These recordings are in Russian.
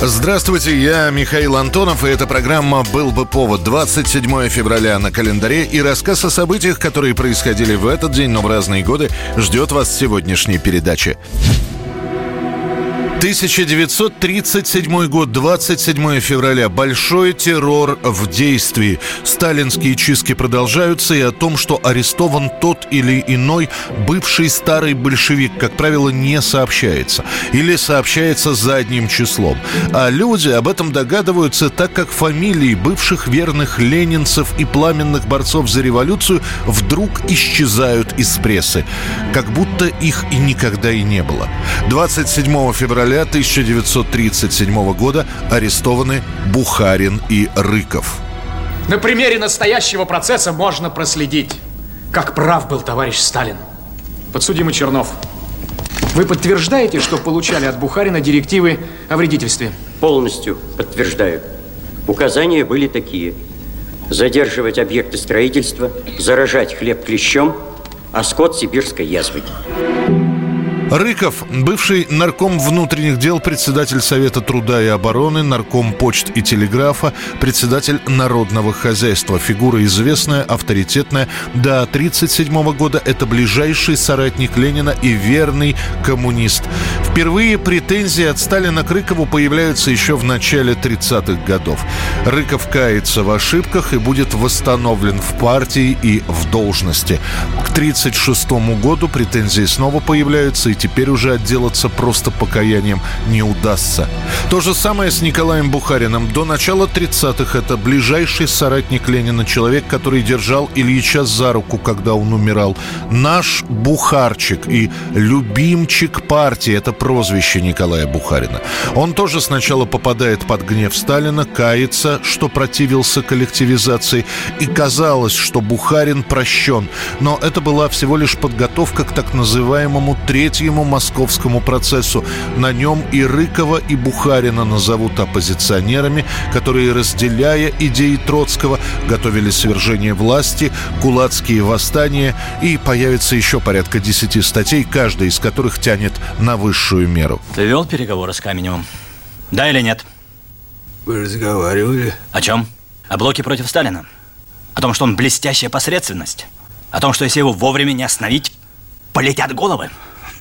Здравствуйте, я Михаил Антонов, и эта программа «Был бы повод» 27 февраля на календаре, и рассказ о событиях, которые происходили в этот день, но в разные годы, ждет вас сегодняшней передаче. 1937 год, 27 февраля. Большой террор в действии. Сталинские чистки продолжаются, и о том, что арестован тот или иной бывший старый большевик, как правило, не сообщается. Или сообщается задним числом. А люди об этом догадываются, так как фамилии бывших верных ленинцев и пламенных борцов за революцию вдруг исчезают из прессы. Как будто их и никогда и не было. 27 февраля февраля 1937 года арестованы Бухарин и Рыков. На примере настоящего процесса можно проследить, как прав был товарищ Сталин. Подсудимый Чернов, вы подтверждаете, что получали от Бухарина директивы о вредительстве? Полностью подтверждаю. Указания были такие. Задерживать объекты строительства, заражать хлеб клещом, а скот сибирской язвой. Рыков, бывший нарком внутренних дел, председатель Совета труда и обороны, нарком почт и телеграфа, председатель народного хозяйства. Фигура известная, авторитетная. До 1937 года это ближайший соратник Ленина и верный коммунист. Впервые претензии от Сталина к Рыкову появляются еще в начале 30-х годов. Рыков кается в ошибках и будет восстановлен в партии и в должности. К 1936 году претензии снова появляются и теперь уже отделаться просто покаянием не удастся. То же самое с Николаем Бухариным. До начала 30-х это ближайший соратник Ленина, человек, который держал Ильича за руку, когда он умирал. Наш Бухарчик и любимчик партии – это прозвище Николая Бухарина. Он тоже сначала попадает под гнев Сталина, кается, что противился коллективизации, и казалось, что Бухарин прощен. Но это была всего лишь подготовка к так называемому третьему третьему московскому процессу. На нем и Рыкова, и Бухарина назовут оппозиционерами, которые, разделяя идеи Троцкого, готовили свержение власти, кулацкие восстания, и появится еще порядка десяти статей, каждая из которых тянет на высшую меру. Ты вел переговоры с Каменевым? Да или нет? Вы разговаривали. О чем? О блоке против Сталина. О том, что он блестящая посредственность. О том, что если его вовремя не остановить, полетят головы.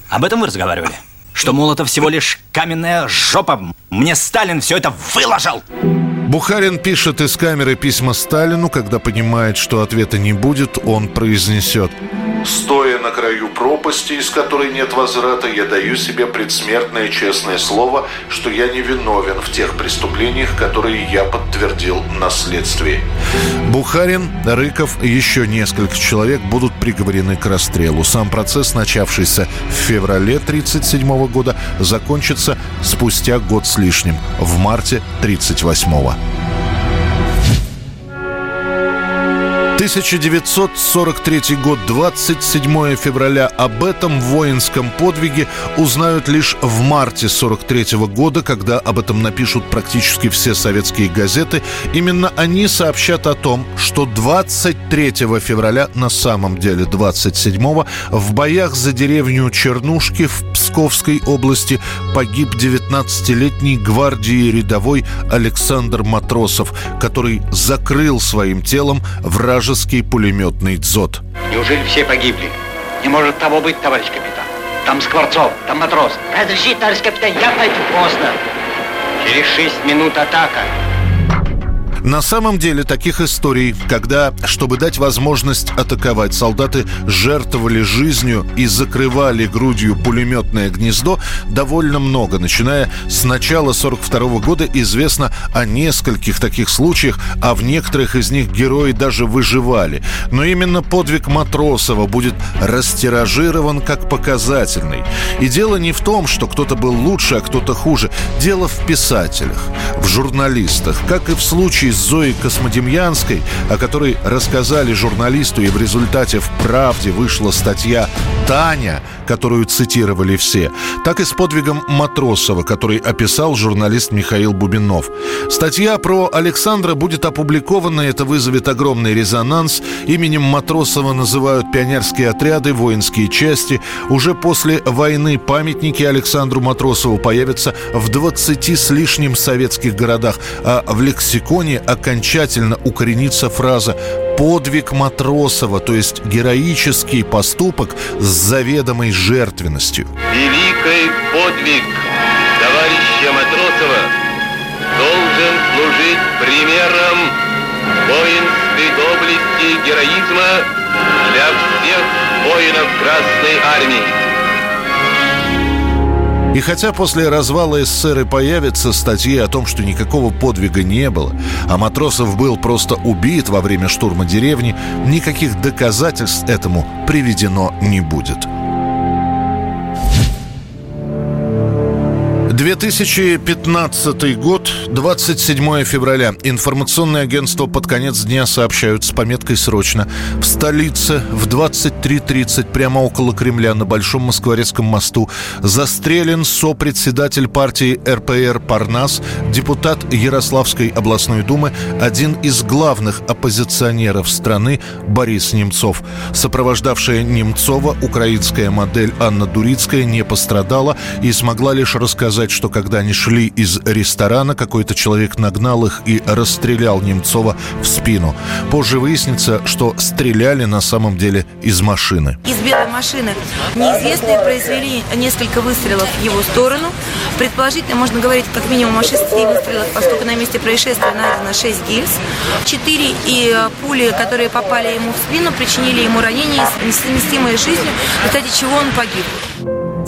Об этом вы разговаривали? Что Молотов всего лишь каменная жопа. Мне Сталин все это выложил. Бухарин пишет из камеры письма Сталину, когда понимает, что ответа не будет, он произнесет Стоя на краю пропасти, из которой нет возврата, я даю себе предсмертное честное слово, что я не виновен в тех преступлениях, которые я подтвердил на следствии. Бухарин, Рыков и еще несколько человек будут приговорены к расстрелу. Сам процесс, начавшийся в феврале 1937 года, закончится спустя год с лишним, в марте 1938 года. 1943 год, 27 февраля. Об этом воинском подвиге узнают лишь в марте 43 года, когда об этом напишут практически все советские газеты. Именно они сообщат о том, что 23 февраля, на самом деле 27 в боях за деревню Чернушки в Псковской области погиб 19-летний гвардии рядовой Александр Матросов, который закрыл своим телом вражеский вражеский пулеметный дзот. Неужели все погибли? Не может того быть, товарищ капитан. Там Скворцов, там матрос. Разрешите, товарищ капитан, я пойду. Поздно. Через шесть минут атака. На самом деле таких историй, когда, чтобы дать возможность атаковать, солдаты жертвовали жизнью и закрывали грудью пулеметное гнездо, довольно много. Начиная с начала 42 года известно о нескольких таких случаях, а в некоторых из них герои даже выживали. Но именно подвиг Матросова будет растиражирован как показательный. И дело не в том, что кто-то был лучше, а кто-то хуже. Дело в писателях, в журналистах. Как и в случае случай с Зоей Космодемьянской, о которой рассказали журналисту, и в результате в «Правде» вышла статья «Таня», которую цитировали все, так и с подвигом Матросова, который описал журналист Михаил Бубинов. Статья про Александра будет опубликована, это вызовет огромный резонанс. Именем Матросова называют пионерские отряды, воинские части. Уже после войны памятники Александру Матросову появятся в 20 с лишним советских городах, а в лексиконе окончательно укоренится фраза подвиг Матросова, то есть героический поступок с заведомой жертвенностью. Великий подвиг товарища Матросова должен служить примером воинской доблести и героизма для всех воинов Красной Армии. И хотя после развала СССР и появятся статьи о том, что никакого подвига не было, а Матросов был просто убит во время штурма деревни, никаких доказательств этому приведено не будет. 2015 год, 27 февраля. Информационное агентство под конец дня сообщают с пометкой «Срочно». В столице в 23.30 прямо около Кремля на Большом Москворецком мосту застрелен сопредседатель партии РПР «Парнас», депутат Ярославской областной думы, один из главных оппозиционеров страны Борис Немцов. Сопровождавшая Немцова украинская модель Анна Дурицкая не пострадала и смогла лишь рассказать сказать, что когда они шли из ресторана, какой-то человек нагнал их и расстрелял Немцова в спину. Позже выяснится, что стреляли на самом деле из машины. Из белой машины неизвестные произвели несколько выстрелов в его сторону. Предположительно, можно говорить как минимум о шести выстрелах, поскольку на месте происшествия найдено 6 гильз. Четыре и пули, которые попали ему в спину, причинили ему ранения, несовместимые с жизнью, в результате чего он погиб.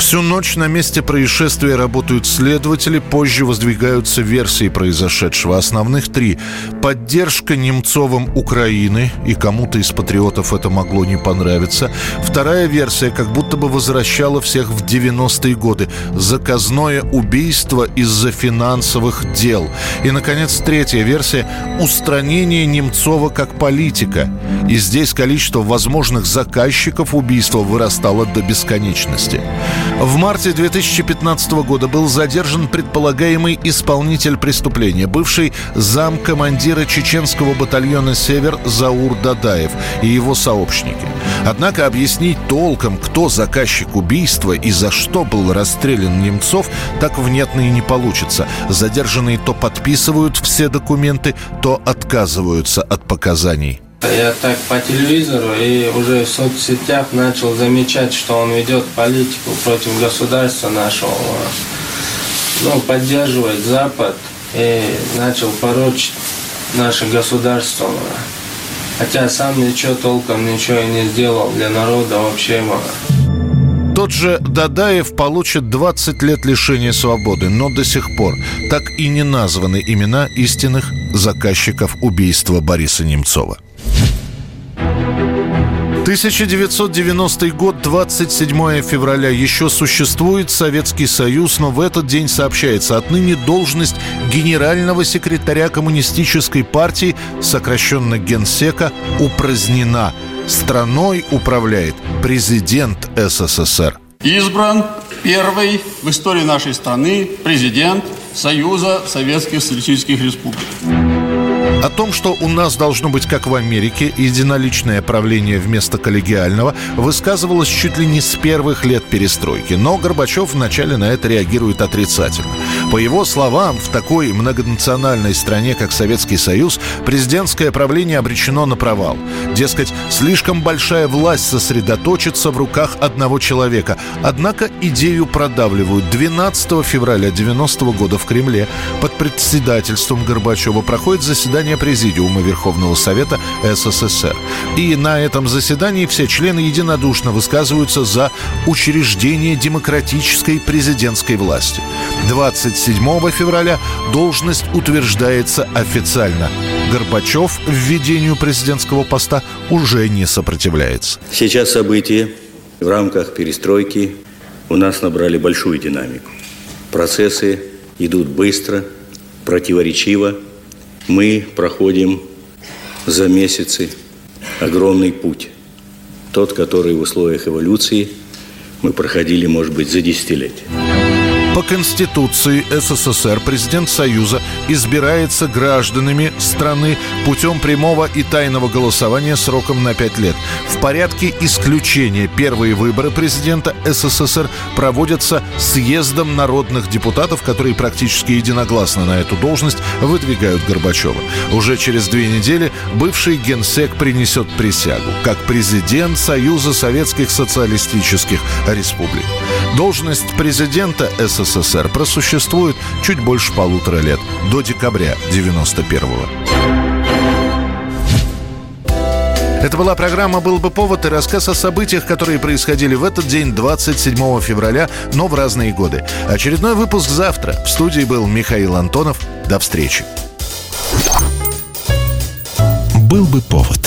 Всю ночь на месте происшествия работают следователи, позже воздвигаются версии произошедшего. Основных три. Поддержка Немцовым Украины, и кому-то из патриотов это могло не понравиться. Вторая версия как будто бы возвращала всех в 90-е годы. Заказное убийство из-за финансовых дел. И, наконец, третья версия – устранение Немцова как политика. И здесь количество возможных заказчиков убийства вырастало до бесконечности. В марте 2015 года был задержан предполагаемый исполнитель преступления, бывший зам командира чеченского батальона «Север» Заур Дадаев и его сообщники. Однако объяснить толком, кто заказчик убийства и за что был расстрелян Немцов, так внятно и не получится. Задержанные то подписывают все документы, то отказываются от показаний. Я так по телевизору и уже в соцсетях начал замечать, что он ведет политику против государства нашего. Ну, поддерживает Запад и начал порочить наше государство. Хотя сам ничего толком ничего и не сделал для народа вообще. Тот же Дадаев получит 20 лет лишения свободы, но до сих пор так и не названы имена истинных заказчиков убийства Бориса Немцова. 1990 год, 27 февраля. Еще существует Советский Союз, но в этот день сообщается, отныне должность генерального секретаря Коммунистической партии, сокращенно Генсека, упразднена. Страной управляет президент СССР. Избран первый в истории нашей страны президент Союза Советских Социалистических Республик. О том, что у нас должно быть, как в Америке, единоличное правление вместо коллегиального, высказывалось чуть ли не с первых лет перестройки. Но Горбачев вначале на это реагирует отрицательно. По его словам, в такой многонациональной стране, как Советский Союз, президентское правление обречено на провал. Дескать, слишком большая власть сосредоточится в руках одного человека. Однако идею продавливают. 12 февраля 90 года в Кремле под председательством Горбачева проходит заседание заседание Президиума Верховного Совета СССР. И на этом заседании все члены единодушно высказываются за учреждение демократической президентской власти. 27 февраля должность утверждается официально. Горбачев введению президентского поста уже не сопротивляется. Сейчас события в рамках перестройки у нас набрали большую динамику. Процессы идут быстро, противоречиво – мы проходим за месяцы огромный путь. Тот, который в условиях эволюции мы проходили, может быть, за десятилетия. По Конституции СССР президент Союза избирается гражданами страны путем прямого и тайного голосования сроком на 5 лет. В порядке исключения первые выборы президента СССР проводятся съездом народных депутатов, которые практически единогласно на эту должность выдвигают Горбачева. Уже через две недели бывший генсек принесет присягу как президент Союза Советских Социалистических Республик. Должность президента СССР СССР просуществует чуть больше полутора лет, до декабря 91-го. Это была программа «Был бы повод» и рассказ о событиях, которые происходили в этот день, 27 февраля, но в разные годы. Очередной выпуск завтра. В студии был Михаил Антонов. До встречи. «Был бы повод»